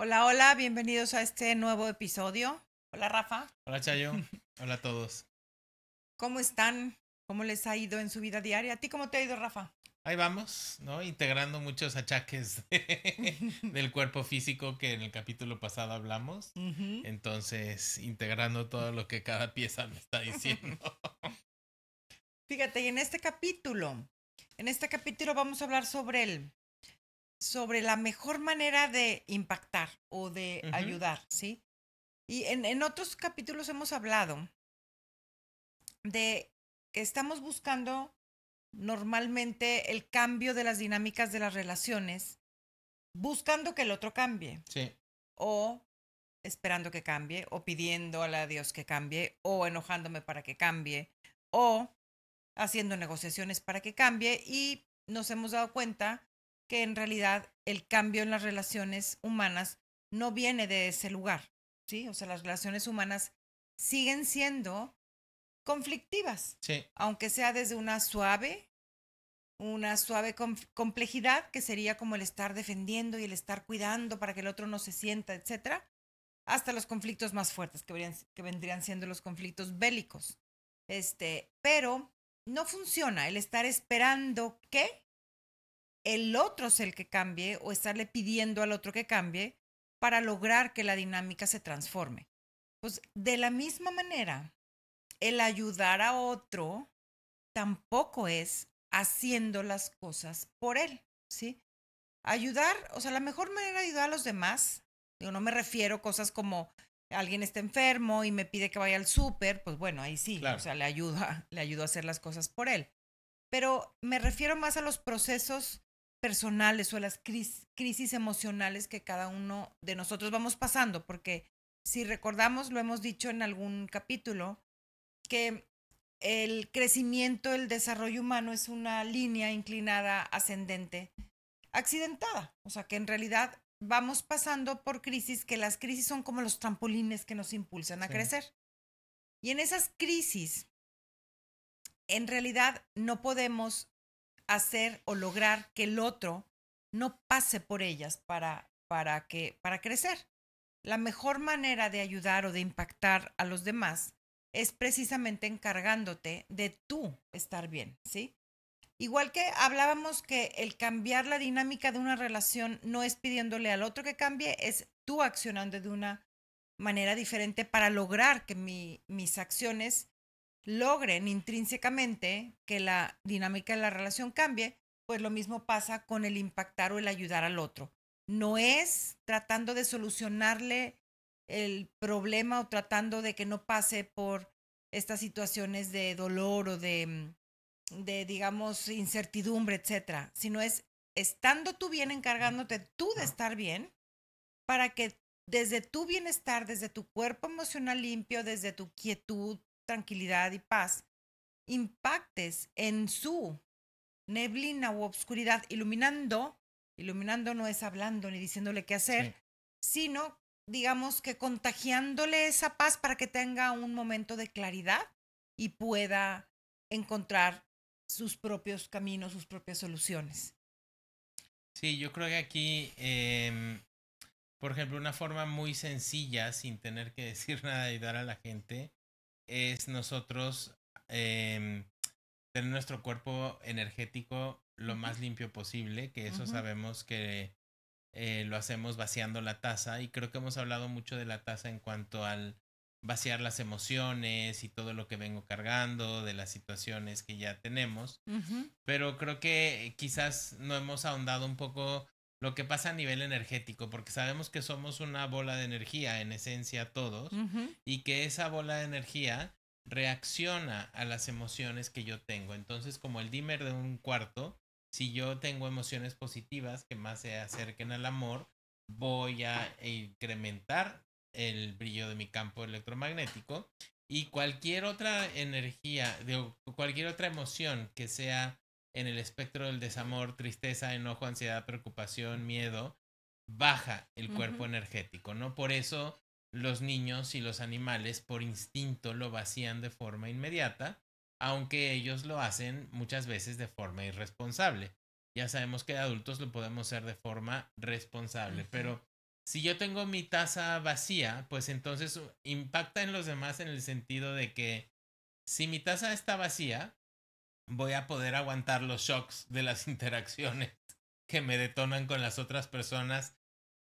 Hola, hola, bienvenidos a este nuevo episodio. Hola, Rafa. Hola, Chayo. Hola a todos. ¿Cómo están? ¿Cómo les ha ido en su vida diaria? ¿A ti cómo te ha ido, Rafa? Ahí vamos, ¿no? Integrando muchos achaques del cuerpo físico que en el capítulo pasado hablamos. Entonces, integrando todo lo que cada pieza me está diciendo. Fíjate, y en este capítulo, en este capítulo vamos a hablar sobre el sobre la mejor manera de impactar o de ayudar, ¿sí? Y en, en, otros capítulos hemos hablado de que estamos buscando normalmente el cambio de las dinámicas de las relaciones, buscando que el otro cambie. Sí. O esperando que cambie, o pidiendo a Dios que cambie, o enojándome para que cambie, o haciendo negociaciones para que cambie. Y nos hemos dado cuenta que en realidad el cambio en las relaciones humanas no viene de ese lugar, ¿sí? O sea, las relaciones humanas siguen siendo conflictivas, sí. aunque sea desde una suave, una suave complejidad, que sería como el estar defendiendo y el estar cuidando para que el otro no se sienta, etcétera, hasta los conflictos más fuertes, que, que vendrían siendo los conflictos bélicos. Este, pero no funciona el estar esperando que el otro es el que cambie o estarle pidiendo al otro que cambie para lograr que la dinámica se transforme. Pues de la misma manera, el ayudar a otro tampoco es haciendo las cosas por él, ¿sí? Ayudar, o sea, la mejor manera de ayudar a los demás, yo no me refiero a cosas como alguien está enfermo y me pide que vaya al súper, pues bueno, ahí sí, o sea, le ayuda, le ayudo a hacer las cosas por él. Pero me refiero más a los procesos personales o las crisis emocionales que cada uno de nosotros vamos pasando, porque si recordamos, lo hemos dicho en algún capítulo, que el crecimiento, el desarrollo humano es una línea inclinada ascendente, accidentada, o sea que en realidad vamos pasando por crisis, que las crisis son como los trampolines que nos impulsan a crecer. Y en esas crisis, en realidad no podemos hacer o lograr que el otro no pase por ellas para, para, que, para crecer. La mejor manera de ayudar o de impactar a los demás es precisamente encargándote de tú estar bien, ¿sí? Igual que hablábamos que el cambiar la dinámica de una relación no es pidiéndole al otro que cambie, es tú accionando de una manera diferente para lograr que mis acciones logren intrínsecamente que la dinámica de la relación cambie, pues lo mismo pasa con el impactar o el ayudar al otro. No es tratando de solucionarle el problema o tratando de que no pase por estas situaciones de dolor o de, mm, de digamos, incertidumbre, etcétera, sino es estando tú bien, encargándote tú de estar bien, para que desde tu bienestar, desde tu cuerpo emocional limpio, desde tu quietud, tranquilidad y paz, impactes en su neblina u obscuridad, iluminando, iluminando no es hablando ni diciéndole qué hacer, sino, digamos que contagiándole esa paz para que tenga un momento de claridad y pueda encontrar sus propios caminos, sus propias soluciones. Sí, yo creo que aquí, em, por ejemplo, una forma muy sencilla, sin tener que decir nada, de ayudar a la gente, es nosotros eh, tener nuestro cuerpo energético lo más limpio posible, que eso sabemos que eh, lo hacemos vaciando la taza y creo que hemos hablado mucho de la taza en cuanto al vaciar las emociones y todo lo que vengo cargando, de las situaciones que ya tenemos, pero creo que quizás no hemos ahondado un poco lo que pasa a nivel energético, porque sabemos que somos una bola de energía en esencia todos, y que esa bola de energía reacciona a las emociones que yo tengo. Entonces, como el dimmer de un cuarto, si yo tengo emociones positivas que más se acerquen al amor, voy a incrementar el brillo de mi campo electromagnético y cualquier otra energía, de cualquier otra emoción que sea en el espectro del desamor, tristeza, enojo, ansiedad, preocupación, miedo, baja el cuerpo energético, ¿no? Por eso los niños y los animales por instinto lo vacían de forma inmediata, aunque ellos lo hacen muchas veces de forma irresponsable. Ya sabemos que adultos lo podemos hacer de forma responsable, pero Si yo tengo mi taza vacía, pues entonces impacta en los demás en el sentido de que si mi taza está vacía, voy a poder aguantar los shocks de las interacciones que me detonan con las otras personas,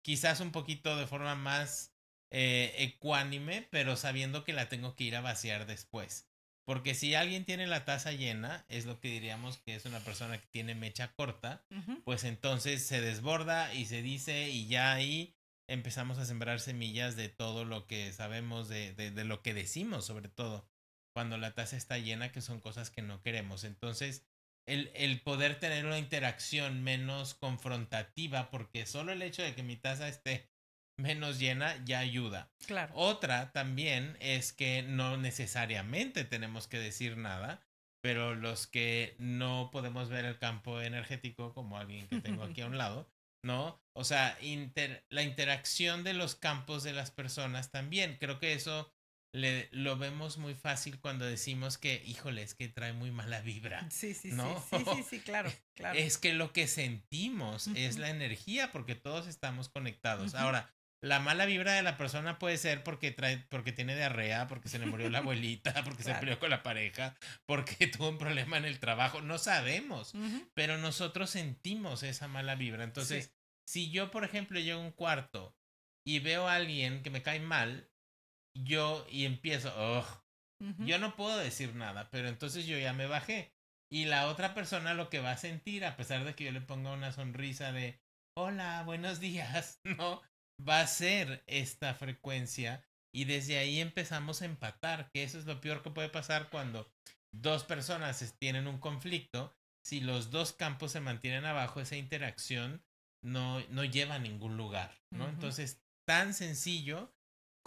quizás un poquito de forma más eh, ecuánime, pero sabiendo que la tengo que ir a vaciar después. Porque si alguien tiene la taza llena, es lo que diríamos que es una persona que tiene mecha corta, pues entonces se desborda y se dice y ya ahí empezamos a sembrar semillas de todo lo que sabemos, de, de, de lo que decimos sobre todo, cuando la taza está llena, que son cosas que no queremos. Entonces, el, el, poder tener una interacción menos confrontativa, porque solo el hecho de que mi taza esté menos llena ya ayuda. Claro. Otra también es que no necesariamente tenemos que decir nada, pero los que no podemos ver el campo energético, como alguien que tengo aquí a un lado, ¿no? O sea, inter, la interacción de los campos de las personas también. Creo que eso le, lo vemos muy fácil cuando decimos que, híjole, es que trae muy mala vibra. Sí, sí, ¿no? sí, sí, sí, claro, claro. Es que lo que sentimos es la energía porque todos estamos conectados. Ahora, la mala vibra de la persona puede ser porque trae, porque tiene diarrea, porque se le murió la abuelita, porque se peleó con la pareja, porque tuvo un problema en el trabajo. No sabemos, pero nosotros sentimos esa mala vibra. Entonces, si yo, por ejemplo, llego a un cuarto y veo a alguien que me cae mal, yo y empiezo, oh, yo no puedo decir nada, pero entonces yo ya me bajé. Y la otra persona lo que va a sentir, a pesar de que yo le ponga una sonrisa de, hola, buenos días, ¿no? va a ser esta frecuencia y desde ahí empezamos a empatar, que eso es lo peor que puede pasar cuando dos personas tienen un conflicto, si los dos campos se mantienen abajo, esa interacción no, no lleva a ningún lugar, ¿no? Entonces, tan sencillo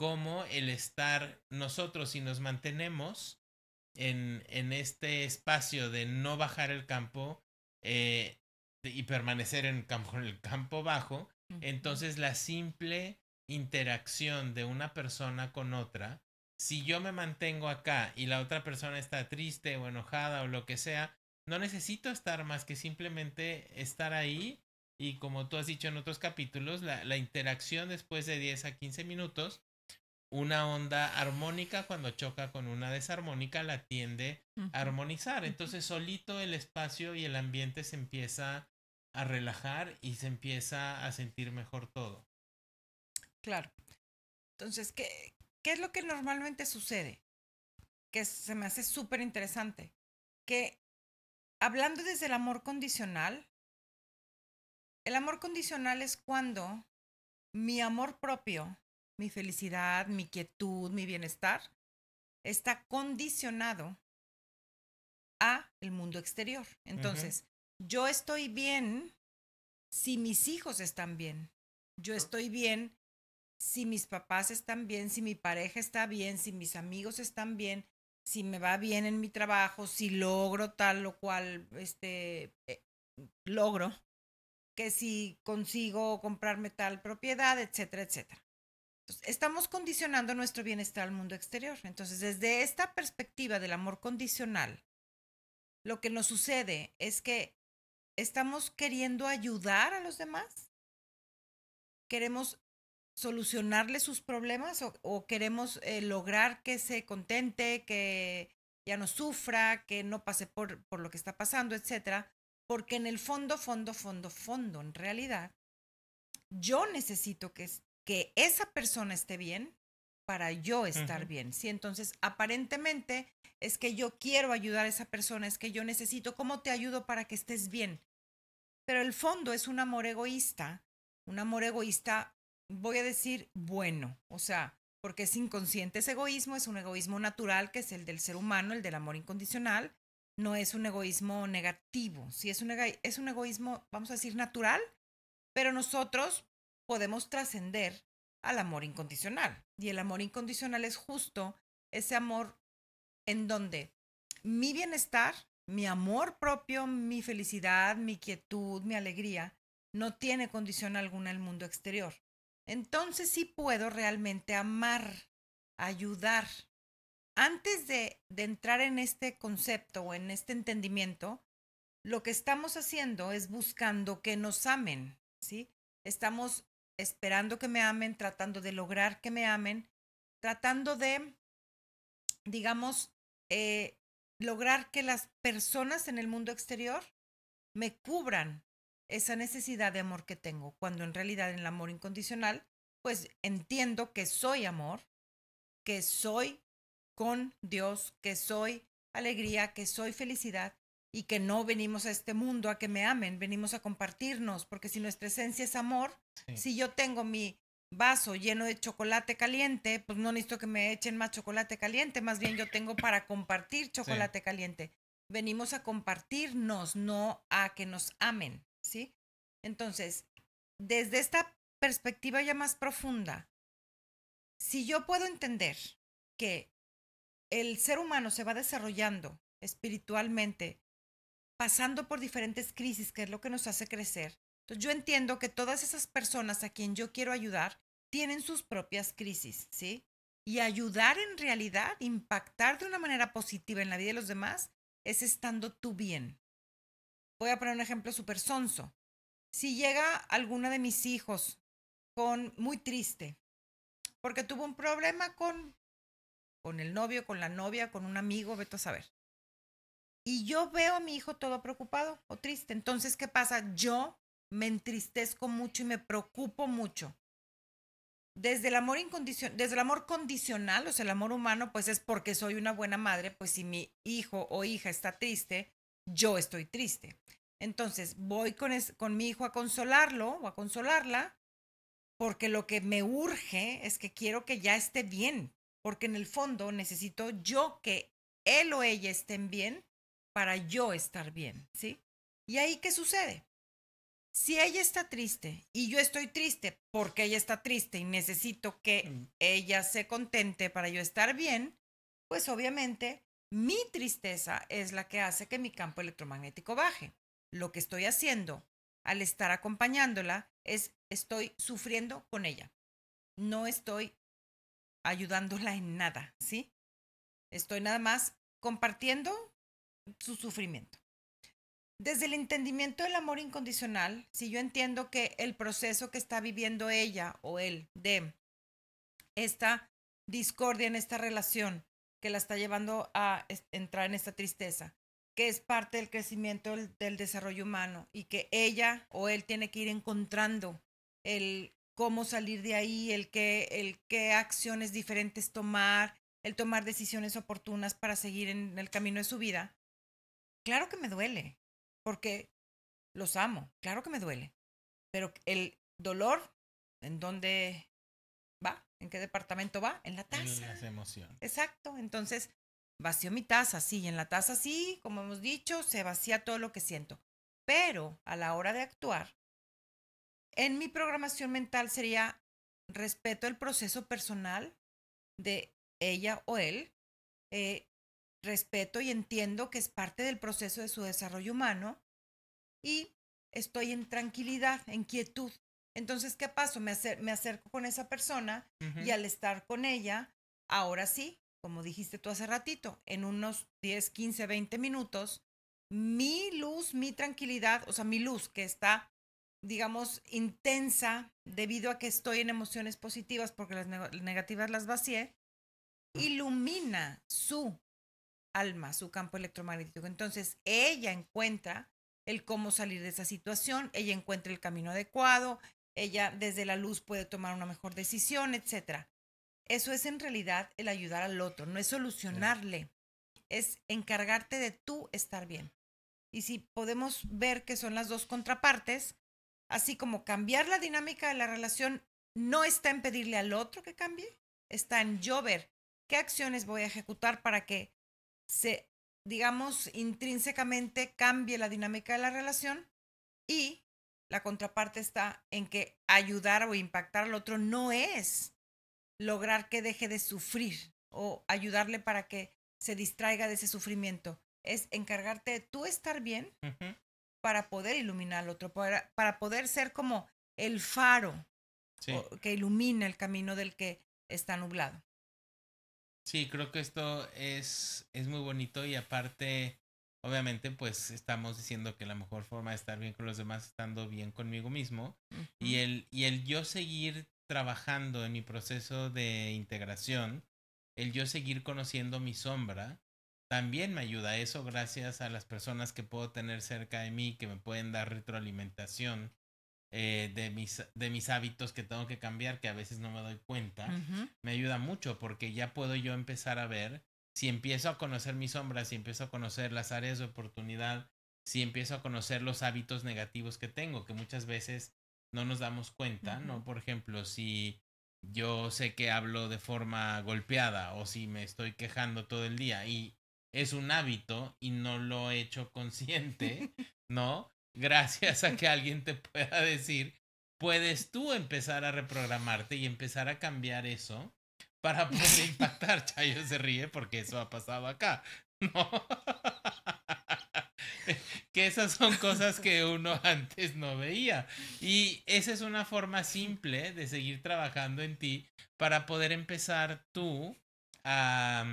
como el estar nosotros y nos mantenemos en, en este espacio de no bajar el campo eh, y permanecer en, campo, en el campo bajo, entonces la simple interacción de una persona con otra, si yo me mantengo acá y la otra persona está triste o enojada o lo que sea, no necesito estar más que simplemente estar ahí y como tú has dicho en otros capítulos, la, la interacción después de 10 a 15 minutos, una onda armónica cuando choca con una desarmónica la tiende a armonizar. Entonces solito el espacio y el ambiente se empieza a relajar y se empieza a sentir mejor todo. Claro. Entonces, ¿qué, qué es lo que normalmente sucede? Que se me hace súper interesante. Que hablando desde el amor condicional, el amor condicional es cuando mi amor propio, mi felicidad, mi quietud, mi bienestar, está condicionado a el mundo exterior. Entonces, yo estoy bien si mis hijos están bien. Yo estoy bien si mis papás están bien, si mi pareja está bien, si mis amigos están bien, si me va bien en mi trabajo, si logro tal o cual este eh, logro, que si consigo comprarme tal propiedad, etcétera, etcétera. Entonces, estamos condicionando nuestro bienestar al mundo exterior. Entonces, desde esta perspectiva del amor condicional, lo que nos sucede es que ¿Estamos queriendo ayudar a los demás? ¿Queremos solucionarle sus problemas o, queremos eh, lograr que se contente, que ya no sufra, que no pase por, por lo que está pasando, etcétera? Porque en el fondo, fondo, fondo, fondo, en realidad, yo necesito que, que esa persona esté bien para yo estar bien. Sí, entonces aparentemente es que yo quiero ayudar a esa persona, es que yo necesito, ¿cómo te ayudo para que estés bien? Pero el fondo es un amor egoísta, un amor egoísta, voy a decir, bueno, o sea, porque es inconsciente ese egoísmo, es un egoísmo natural que es el del ser humano, el del amor incondicional, no es un egoísmo negativo, sí es un, es un egoísmo, vamos a decir, natural, pero nosotros podemos trascender al amor incondicional. Y el amor incondicional es justo ese amor en donde mi bienestar mi amor propio, mi felicidad, mi quietud, mi alegría, no tiene condición alguna el mundo exterior. Entonces sí puedo realmente amar, ayudar. Antes de, de entrar en este concepto o en este entendimiento, lo que estamos haciendo es buscando que nos amen, ¿sí? Estamos esperando que me amen, tratando de lograr que me amen, tratando de, digamos, eh, lograr que las personas en el mundo exterior me cubran esa necesidad de amor que tengo, cuando en realidad en el amor incondicional, pues entiendo que soy amor, que soy con Dios, que soy alegría, que soy felicidad y que no venimos a este mundo a que me amen, venimos a compartirnos, porque si nuestra esencia es amor, si yo tengo mi vaso lleno de chocolate caliente, pues no necesito que me echen más chocolate caliente, más bien yo tengo para compartir chocolate caliente. Venimos a compartirnos, no a que nos amen, ¿sí? Entonces, desde esta perspectiva ya más profunda, si yo puedo entender que el ser humano se va desarrollando espiritualmente, pasando por diferentes crisis, que es lo que nos hace crecer. Entonces yo entiendo que todas esas personas a quien yo quiero ayudar tienen sus propias crisis, ¿sí? Y ayudar en realidad, impactar de una manera positiva en la vida de los demás, es estando tú bien. Voy a poner un ejemplo súper sonso. Si llega alguna de mis hijos con muy triste, porque tuvo un problema con con el novio, con la novia, con un amigo, vete a saber. Y yo veo a mi hijo todo preocupado o triste. Entonces, ¿qué pasa? Yo me entristezco mucho y me preocupo mucho. Desde el amor incondicional, desde el amor condicional, o sea, el amor humano, pues es porque soy una buena madre, pues si mi hijo o hija está triste, yo estoy triste. Entonces, voy con, con mi hijo a consolarlo o a consolarla, porque lo que me urge es que quiero que ya esté bien, porque en el fondo necesito yo que él o ella estén bien para yo estar bien, ¿sí? ¿Y ahí qué sucede? Si ella está triste y yo estoy triste porque ella está triste y necesito que mm. ella se contente para yo estar bien, pues obviamente mi tristeza es la que hace que mi campo electromagnético baje. Lo que estoy haciendo al estar acompañándola es estoy sufriendo con ella. No estoy ayudándola en nada, ¿sí? Estoy nada más compartiendo su sufrimiento. Desde el entendimiento del amor incondicional, si yo entiendo que el proceso que está viviendo ella o él de esta discordia en esta relación que la está llevando a entrar en esta tristeza, que es parte del crecimiento del, desarrollo humano y que ella o él tiene que ir encontrando el cómo salir de ahí, el qué, el qué acciones diferentes tomar, el tomar decisiones oportunas para seguir en el camino de su vida. Claro que me duele, porque los amo, claro que me duele, pero el dolor, ¿en dónde va? ¿En qué departamento va? En la taza. En las emociones. Exacto, entonces vacío mi taza, sí, y en la taza sí, como hemos dicho, se vacía todo lo que siento. Pero a la hora de actuar, en mi programación mental sería respeto el proceso personal de ella o él, eh, respeto y entiendo que es parte del proceso de su desarrollo humano y estoy en tranquilidad, en quietud. Entonces, ¿qué paso? Me, me acerco con esa persona y al estar con ella, ahora sí, como dijiste tú hace ratito, en unos 10, 15, 20 minutos, mi luz, mi tranquilidad, o sea, mi luz que está digamos, intensa debido a que estoy en emociones positivas porque las negativas las vacié, ilumina su alma, su campo electromagnético. Entonces, ella encuentra el cómo salir de esa situación, ella encuentra el camino adecuado, ella desde la luz puede tomar una mejor decisión, etc. Eso es en realidad el ayudar al otro, no es solucionarle, es encargarte de tú estar bien. Y si podemos ver que son las dos contrapartes, Así como cambiar la dinámica de la relación no está en pedirle al otro que cambie, está en yo ver qué acciones voy a ejecutar para que se, digamos, intrínsecamente cambie la dinámica de la relación y la contraparte está en que ayudar o impactar al otro no es lograr que deje de sufrir o ayudarle para que se distraiga de ese sufrimiento. Es encargarte de tú estar bien para poder iluminar al otro, para, para poder ser como el faro que ilumina el camino del que está nublado. Sí, creo que esto es, es muy bonito y aparte obviamente pues estamos diciendo que la mejor forma de estar bien con los demás es estando bien conmigo mismo y el y el yo seguir trabajando en mi proceso de integración, el yo seguir conociendo mi sombra, también me ayuda a eso gracias a las personas que puedo tener cerca de mí que me pueden dar retroalimentación eh, de, mis, de mis hábitos que tengo que cambiar, que a veces no me doy cuenta, me ayuda mucho porque ya puedo yo empezar a ver si empiezo a conocer mis sombras, si empiezo a conocer las áreas de oportunidad, si empiezo a conocer los hábitos negativos que tengo, que muchas veces no nos damos cuenta, ¿no? Por ejemplo, si yo sé que hablo de forma golpeada o si me estoy quejando todo el día y es un hábito y no lo he hecho consciente, ¿no? Gracias a que alguien te pueda decir, puedes tú empezar a reprogramarte y empezar a cambiar eso para poder impactar. Chayo se ríe porque eso ha pasado acá, ¿no? que esas son cosas que uno antes no veía. Y esa es una forma simple de seguir trabajando en ti para poder empezar tú a,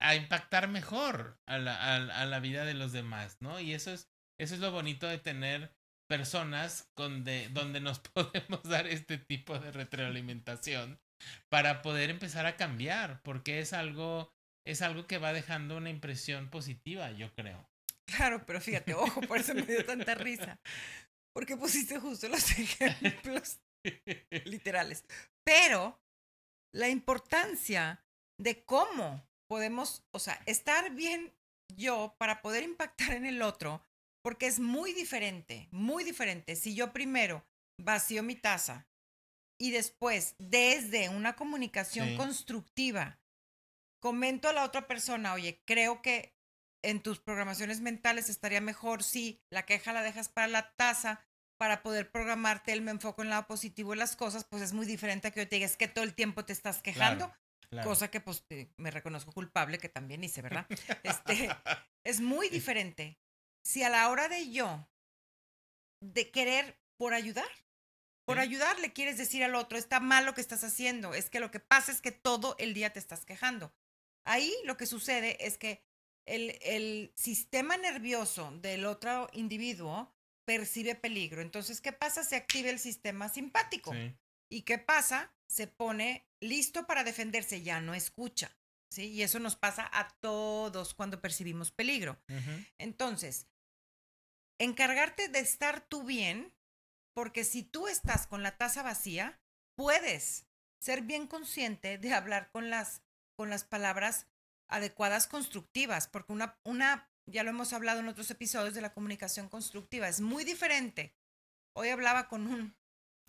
a impactar mejor a la, a, la, vida de los demás, ¿no? Y eso es, eso es lo bonito de tener personas donde, donde nos podemos dar este tipo de retroalimentación para poder empezar a cambiar, porque es algo, es algo que va dejando una impresión positiva, yo creo. Claro, pero fíjate, ojo, por eso me dio tanta risa. Porque pusiste justo los ejemplos literales. Pero la importancia de cómo podemos, o sea, estar bien yo para poder impactar en el otro, porque es muy diferente, muy diferente. Si yo primero vacío mi taza y después, desde una comunicación constructiva, comento a la otra persona, oye, creo que en tus programaciones mentales estaría mejor si la queja la dejas para la taza para poder programarte el me enfoco en el lado positivo de las cosas, pues es muy diferente a que yo te digas que todo el tiempo te estás quejando. Cosa que pues me reconozco culpable que también hice, ¿verdad? Este, es muy diferente. Si a la hora de yo, de querer por ayudar, por ayudar le quieres decir al otro, está mal lo que estás haciendo, es que lo que pasa es que todo el día te estás quejando. Ahí lo que sucede es que el, el sistema nervioso del otro individuo percibe peligro. Entonces, ¿qué pasa? Se activa el sistema simpático. ¿Y qué pasa? Se pone listo para defenderse, ya no escucha. ¿sí? Y eso nos pasa a todos cuando percibimos peligro. Entonces, encargarte de estar tú bien, porque si tú estás con la taza vacía, puedes ser bien consciente de hablar con las, con las palabras adecuadas constructivas, porque una, una, ya lo hemos hablado en otros episodios de la comunicación constructiva, es muy diferente. Hoy hablaba con un,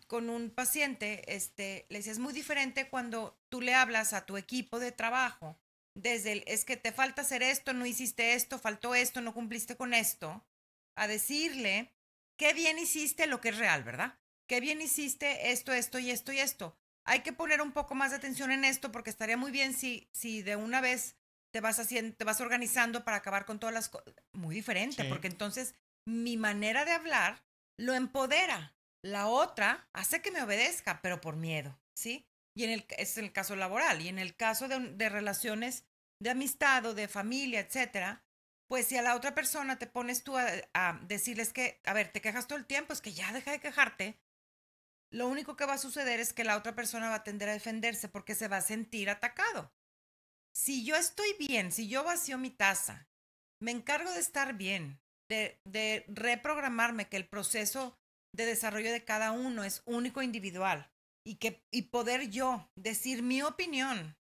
con un paciente, este, le decía, es muy diferente cuando tú le hablas a tu equipo de trabajo, desde el, es que te falta hacer esto, no hiciste esto, faltó esto, no cumpliste con esto, a decirle, qué bien hiciste lo que es real, ¿verdad? Qué bien hiciste esto, esto y esto y esto. Hay que poner un poco más de atención en esto porque estaría muy bien si, si de una vez te vas haciendo, te vas organizando para acabar con todas las cosas. Muy diferente, porque entonces mi manera de hablar lo empodera. La otra hace que me obedezca, pero por miedo, ¿sí? Y en el, es el caso laboral. Y en el caso de, de relaciones de amistad o de familia, etcétera, pues si a la otra persona te pones tú a, decirles que, a ver, te quejas todo el tiempo, es que ya deja de quejarte, lo único que va a suceder es que la otra persona va a tender a defenderse porque se va a sentir atacado. Si yo estoy bien, si yo vacío mi taza, me encargo de estar bien, de, de reprogramarme que el proceso de desarrollo de cada uno es único e individual y, que, y poder yo decir mi opinión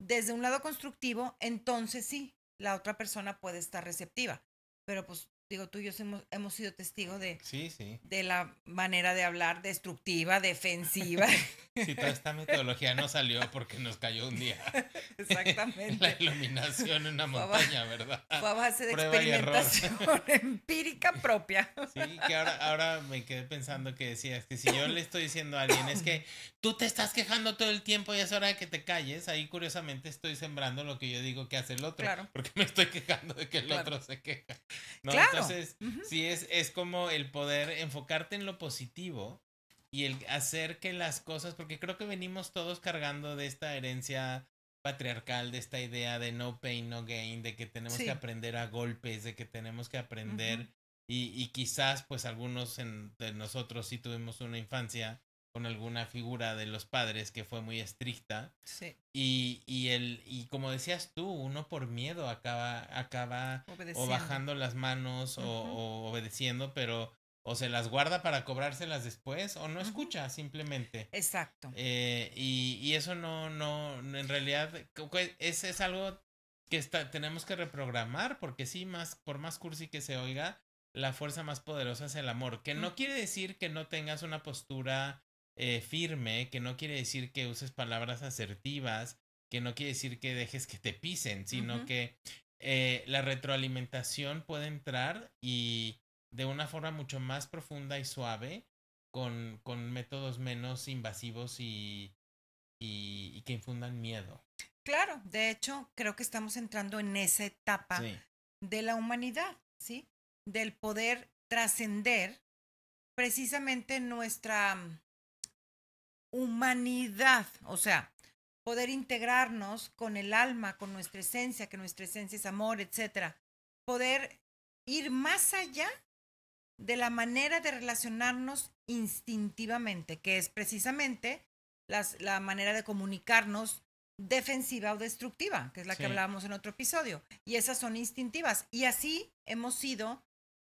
desde un lado constructivo, entonces sí, la otra persona puede estar receptiva. Pero pues digo, tú y yo hemos, hemos sido testigos de, sí, sí. de la manera de hablar destructiva, defensiva. Sí, toda esta metodología no salió porque nos cayó un día. Exactamente. La iluminación en una montaña, ¿verdad? Fue a base de experimentación empírica propia. Sí, que ahora, ahora me quedé pensando que decías que si yo le estoy diciendo a alguien es que tú te estás quejando todo el tiempo y es hora de que te calles, ahí curiosamente estoy sembrando lo que yo digo que hace el otro. Claro. Porque me estoy quejando de que el otro se queja. Claro. Entonces, sí, es, es como el poder enfocarte en lo positivo y el hacer que las cosas, porque creo que venimos todos cargando de esta herencia patriarcal de esta idea de no pain, no gain, de que tenemos que aprender a golpes, de que tenemos que aprender y, y, quizás pues algunos de nosotros sí tuvimos una infancia con alguna figura de los padres que fue muy estricta. Sí. Y, y, el, y como decías tú, uno por miedo acaba, acaba o bajando las manos o, obedeciendo, pero o se las guarda para cobrárselas después o no escucha simplemente. Exacto. Eh, y, y, eso no, no, en realidad es, es algo que está, tenemos que reprogramar porque sí, más, por más cursi que se oiga, la fuerza más poderosa es el amor, que no quiere decir que no tengas una postura eh, firme, que no quiere decir que uses palabras asertivas, que no quiere decir que dejes que te pisen, sino que eh, la retroalimentación puede entrar y de una forma mucho más profunda y suave, con, con métodos menos invasivos y, y, que infundan miedo. Claro, de hecho, creo que estamos entrando en esa etapa de la humanidad, ¿sí? Del poder trascender precisamente nuestra humanidad, o sea, poder integrarnos con el alma, con nuestra esencia, que nuestra esencia es amor, etcétera. Poder ir más allá de la manera de relacionarnos instintivamente, que es precisamente las, la manera de comunicarnos defensiva o destructiva, que es la que hablábamos en otro episodio. Y esas son instintivas. Y así hemos sido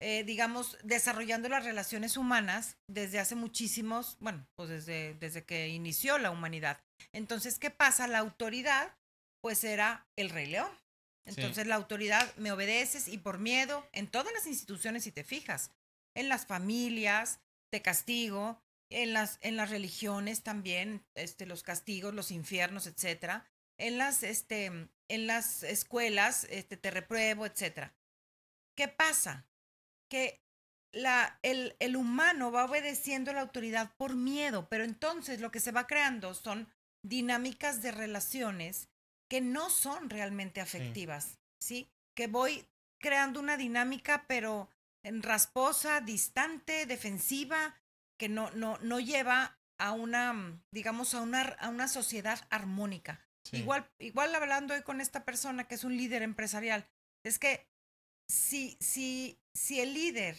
eh, digamos, desarrollando las relaciones humanas desde hace muchísimos, bueno, pues desde, desde que inició la humanidad. Entonces, ¿qué pasa? La autoridad, pues era el rey león. Entonces, la autoridad me obedeces y por miedo, en todas las instituciones, si te fijas, en las familias, te castigo, en las, en las religiones también, este, los castigos, los infiernos, etcétera. En las, este, en las escuelas, este, te repruebo, etcétera. ¿Qué pasa? Que la, el, el, humano va obedeciendo a la autoridad por miedo, pero entonces lo que se va creando son dinámicas de relaciones que no son realmente afectivas, ¿sí? Que voy creando una dinámica, pero en rasposa, distante, defensiva, que no, no, no lleva a una, digamos, a una, a una sociedad armónica. Igual, igual hablando hoy con esta persona que es un líder empresarial, es que si, si, si el líder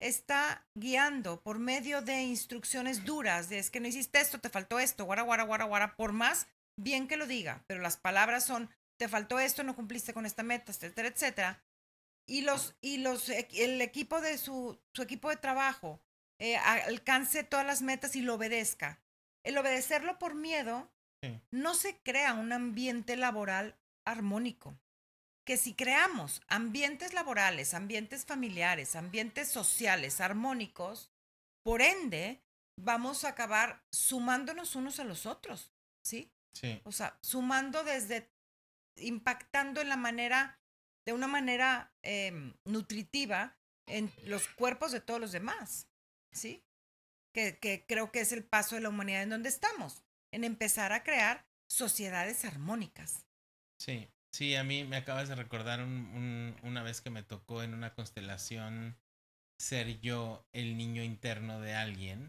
está guiando por medio de instrucciones duras, de es que no hiciste esto, te faltó esto, guara, guara, guara, guara, por más bien que lo diga, pero las palabras son, te faltó esto, no cumpliste con esta meta, etcétera, etcétera. Y los, y los, el equipo de su, su equipo de trabajo eh, alcance todas las metas y lo obedezca. El obedecerlo por miedo no se crea un ambiente laboral armónico que si creamos ambientes laborales, ambientes familiares, ambientes sociales armónicos, por ende, vamos a acabar sumándonos unos a los otros, ¿sí? Sí. O sea, sumando desde, impactando en la manera, de una manera em, nutritiva en los cuerpos de todos los demás, ¿sí? Que, que creo que es el paso de la humanidad en donde estamos, en empezar a crear sociedades armónicas. Sí, Sí, a mí me acabas de recordar un, una vez que me tocó en una constelación ser yo el niño interno de alguien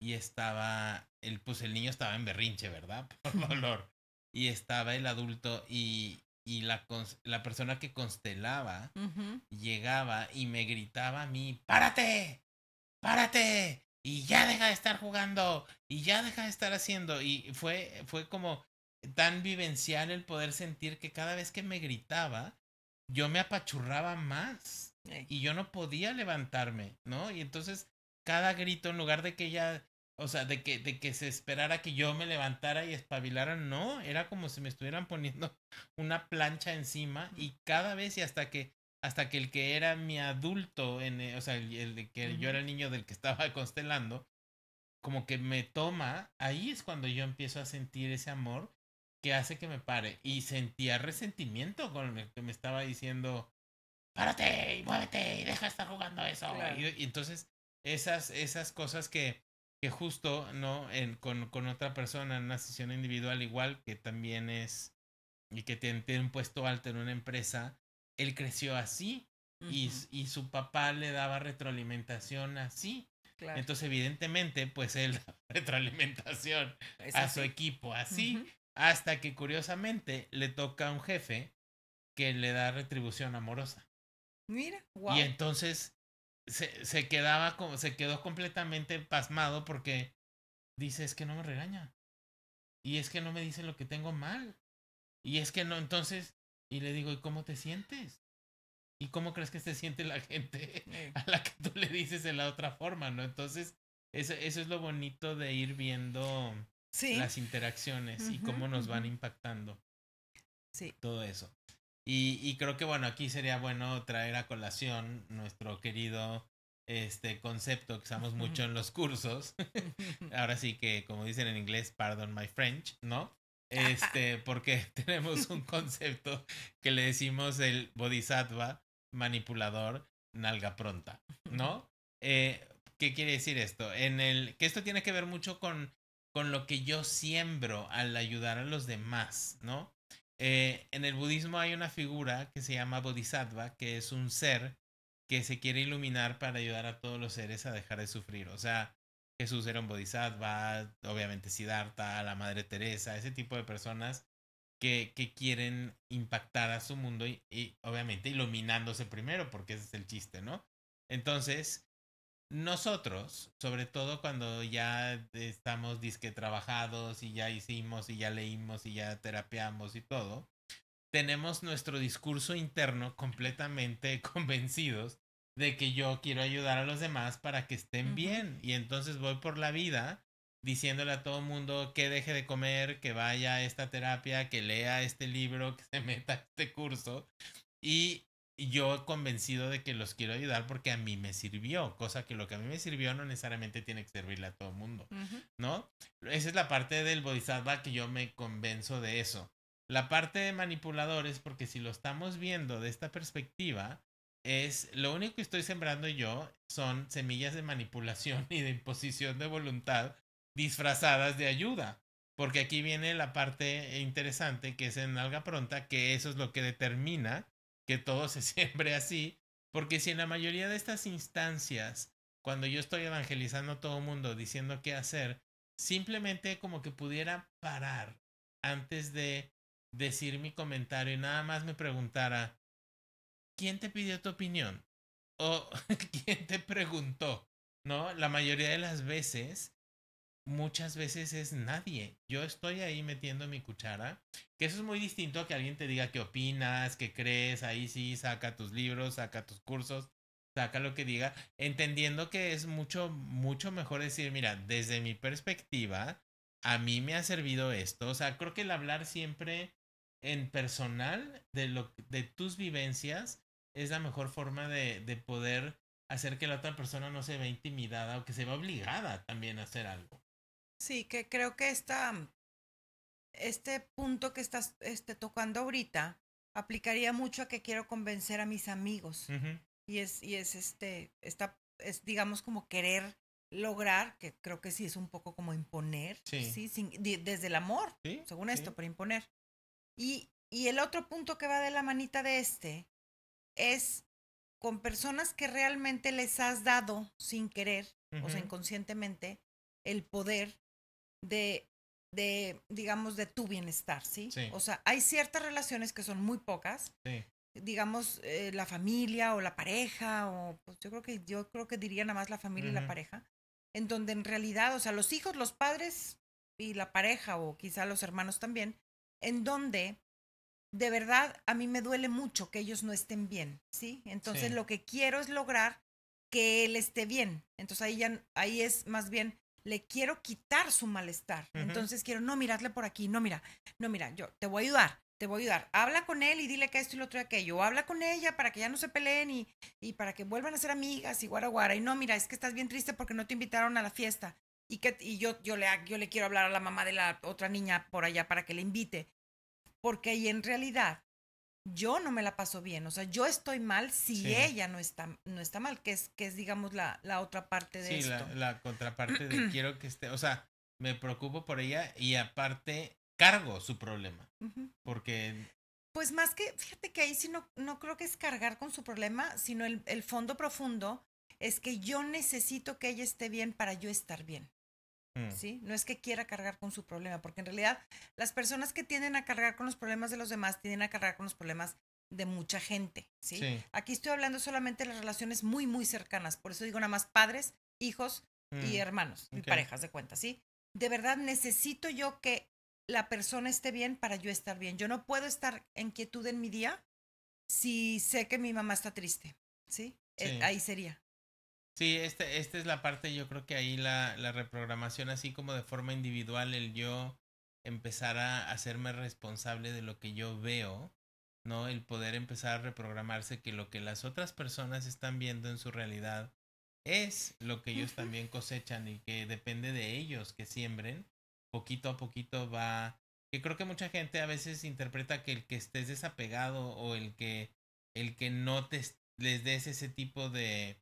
y estaba, el, pues el niño estaba en berrinche, ¿verdad? Por dolor. Y estaba el adulto y, y la, la persona que constelaba llegaba y me gritaba a mí, párate, párate, y ya deja de estar jugando, y ya deja de estar haciendo. Y fue, fue como, tan vivencial el poder sentir que cada vez que me gritaba, yo me apachurraba más y yo no podía levantarme, ¿no? Y entonces cada grito, en lugar de que ella, o sea, de que, de que se esperara que yo me levantara y espabilara, no, era como si me estuvieran poniendo una plancha encima y cada vez y hasta que hasta que el que era mi adulto, en, o sea, el, de que yo era el niño del que estaba constelando, como que me toma, ahí es cuando yo empiezo a sentir ese amor que hace que me pare. Y sentía resentimiento con el que me estaba diciendo, párate y muévete y deja de estar jugando eso. Y, entonces, esas, esas cosas que, que justo, ¿no? En, con, con otra persona en una sesión individual igual, que también es, y que tiene, un puesto alto en una empresa, él creció así. y, y, su papá le daba retroalimentación así. Entonces, evidentemente, pues él retroalimentación a su equipo así. Hasta que curiosamente le toca a un jefe que le da retribución amorosa. Mira, wow. Y entonces se, se quedaba como, se quedó completamente pasmado porque dice, es que no me regaña. Y es que no me dice lo que tengo mal. Y es que no, entonces, y le digo, ¿y cómo te sientes? ¿Y cómo crees que se siente la gente a la que tú le dices de la otra forma, no? Entonces, eso, eso es lo bonito de ir viendo las interacciones y cómo nos van impactando. Sí. Todo eso. Y, y, creo que bueno, aquí sería bueno traer a colación nuestro querido este concepto que usamos mucho en los cursos. Ahora sí que, como dicen en inglés, pardon my French, ¿no? Este, porque tenemos un concepto que le decimos el bodhisattva manipulador nalga pronta, ¿no? Eh, ¿Qué quiere decir esto? En el que esto tiene que ver mucho con, con lo que yo siembro al ayudar a los demás, ¿no? Eh, en el budismo hay una figura que se llama bodhisattva, que es un ser que se quiere iluminar para ayudar a todos los seres a dejar de sufrir. O sea, Jesús era un bodhisattva, obviamente Siddhartha, la Madre Teresa, ese tipo de personas que, quieren impactar a su mundo y, y, obviamente iluminándose primero, porque ese es el chiste, ¿no? Entonces, nosotros, sobre todo cuando ya estamos disque trabajados y ya hicimos y ya leímos y ya terapiamos y todo, tenemos nuestro discurso interno completamente convencidos de que yo quiero ayudar a los demás para que estén bien. Y entonces voy por la vida diciéndole a todo el mundo que deje de comer, que vaya a esta terapia, que lea este libro, que se meta a este curso. Y yo convencido de que los quiero ayudar porque a mí me sirvió, cosa que lo que a mí me sirvió no necesariamente tiene que servirle a todo el mundo, ¿no? Esa es la parte del bodhisattva que yo me convenzo de eso. La parte de manipuladores, porque si lo estamos viendo de esta perspectiva, es lo único que estoy sembrando yo son semillas de manipulación y de imposición de voluntad disfrazadas de ayuda. Porque aquí viene la parte interesante que es en alga pronta, que eso es lo que determina que todo se siembre así. Porque si en la mayoría de estas instancias, cuando yo estoy evangelizando a todo el mundo diciendo qué hacer, simplemente como que pudiera parar antes de decir mi comentario y nada más me preguntara, ¿quién te pidió tu opinión? ¿O quién te preguntó? ¿No? La mayoría de las veces, muchas veces es nadie. Yo estoy ahí metiendo mi cuchara, que eso es muy distinto a que alguien te diga qué opinas, qué crees, ahí sí, saca tus libros, saca tus cursos, saca lo que diga, entendiendo que es mucho, mucho mejor decir, mira, desde mi perspectiva, a mí me ha servido esto. O sea, creo que el hablar siempre en personal de, lo, de tus vivencias es la mejor forma de, de poder hacer que la otra persona no se vea intimidada o que se vea obligada también a hacer algo. Sí, que creo que esta, este punto que estás este, tocando ahorita aplicaría mucho a que quiero convencer a mis amigos. Y es, y es este, esta, es digamos como querer lograr, que creo que sí es un poco como imponer, sí, Sin, desde el amor, según esto, pero imponer. Y, y el otro punto que va de la manita de este es con personas que realmente les has dado sin querer, o sea, inconscientemente, el poder de, de, digamos, de tu bienestar, ¿sí? O sea, hay ciertas relaciones que son muy pocas. Digamos, eh, la familia o la pareja, o pues yo creo que yo creo que diría nada más la familia y la pareja, en donde en realidad, o sea, los hijos, los padres y la pareja, o quizá los hermanos también, en donde de verdad a mí me duele mucho que ellos no estén bien, ¿sí? Entonces lo que quiero es lograr que él esté bien. Entonces ahí ya ahí es más bien le quiero quitar su malestar. Entonces quiero, no, miradle por aquí, no, mira, no, mira, yo te voy a ayudar, te voy a ayudar. Habla con él y dile que esto y lo otro y aquello. habla con ella para que ya no se peleen y, y para que vuelvan a ser amigas y guara guara. Y no, mira, es que estás bien triste porque no te invitaron a la fiesta. Y, que, y yo, yo, le, yo le quiero hablar a la mamá de la otra niña por allá para que le invite porque ahí en realidad yo no me la paso bien, o sea, yo estoy mal si ella no está, no está mal, que es, que es digamos, la, la otra parte de sí, La, la contraparte de quiero que esté, o sea, me preocupo por ella y aparte cargo su problema, porque... Pues más que, fíjate que ahí sí no, no creo que es cargar con su problema, sino el, el fondo profundo es que yo necesito que ella esté bien para yo estar bien. Mm. ¿sí? No es que quiera cargar con su problema, porque en realidad las personas que tienden a cargar con los problemas de los demás tienden a cargar con los problemas de mucha gente, ¿sí? Sí. Aquí estoy hablando solamente de las relaciones muy, muy cercanas, por eso digo nada más padres, hijos y Mm. hermanos y parejas de cuenta, ¿sí? De verdad necesito yo que la persona esté bien para yo estar bien. Yo no puedo estar en quietud en mi día si sé que mi mamá está triste, ¿sí? Eh, Sí. ahí sería. Sí, este, esta es la parte, yo creo que ahí la, la reprogramación, así como de forma individual, el yo empezar a hacerme responsable de lo que yo veo, ¿no? El poder empezar a reprogramarse que lo que las otras personas están viendo en su realidad es lo que ellos también cosechan y que depende de ellos que siembren, poquito a poquito va... Que creo que mucha gente a veces interpreta que el que estés desapegado o el que, el que no te es- les des ese tipo de,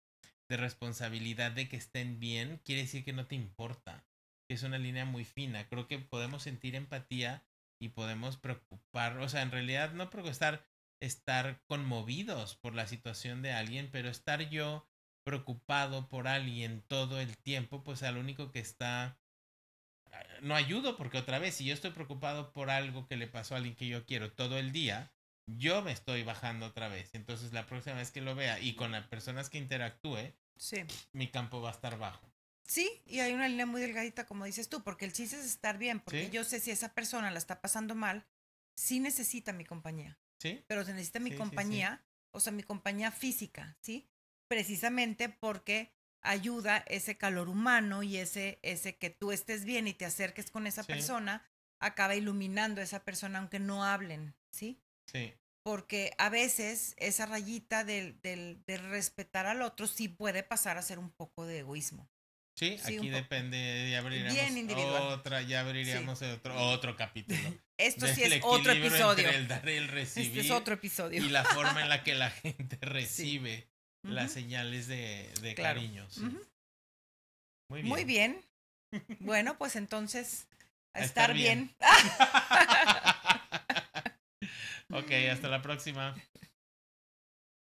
de responsabilidad de que estén bien, quiere decir que no te importa. Es una línea muy fina. Creo que podemos sentir empatía y podemos preocupar, o sea, en realidad no preocupar, estar conmovidos por la situación de alguien, pero estar yo preocupado por alguien todo el tiempo, pues al único que está no ayudo porque otra vez si yo estoy preocupado por algo que le pasó a alguien que yo quiero todo el día, yo me estoy bajando otra vez. Entonces la próxima vez que lo vea y con las personas que interactúe, Sí. mi campo va a estar bajo. Sí, y hay una línea muy delgadita, como dices tú, porque el chiste es estar bien, porque Sí. yo sé si esa persona la está pasando mal, sí necesita mi compañía, ¿Sí? pero se necesita mi Sí, sí, sí. compañía, o sea, mi compañía física, ¿sí? Precisamente porque ayuda ese calor humano y ese, ese que tú estés bien y te acerques con esa persona, acaba iluminando a esa persona aunque no hablen, ¿sí? Sí. porque a veces esa rayita del, del, de respetar al otro sí puede pasar a ser un poco de egoísmo. Sí, aquí depende, ya abriríamos otra, ya abriríamos otro, otro capítulo. Esto sí es otro episodio. el dar y el recibir Este es otro episodio. y la forma en la que la gente recibe las señales de, de Claro. cariño. Muy bien. Muy bien. Bueno, pues entonces, a, A estar, estar bien. bien. Ok, hasta la próxima.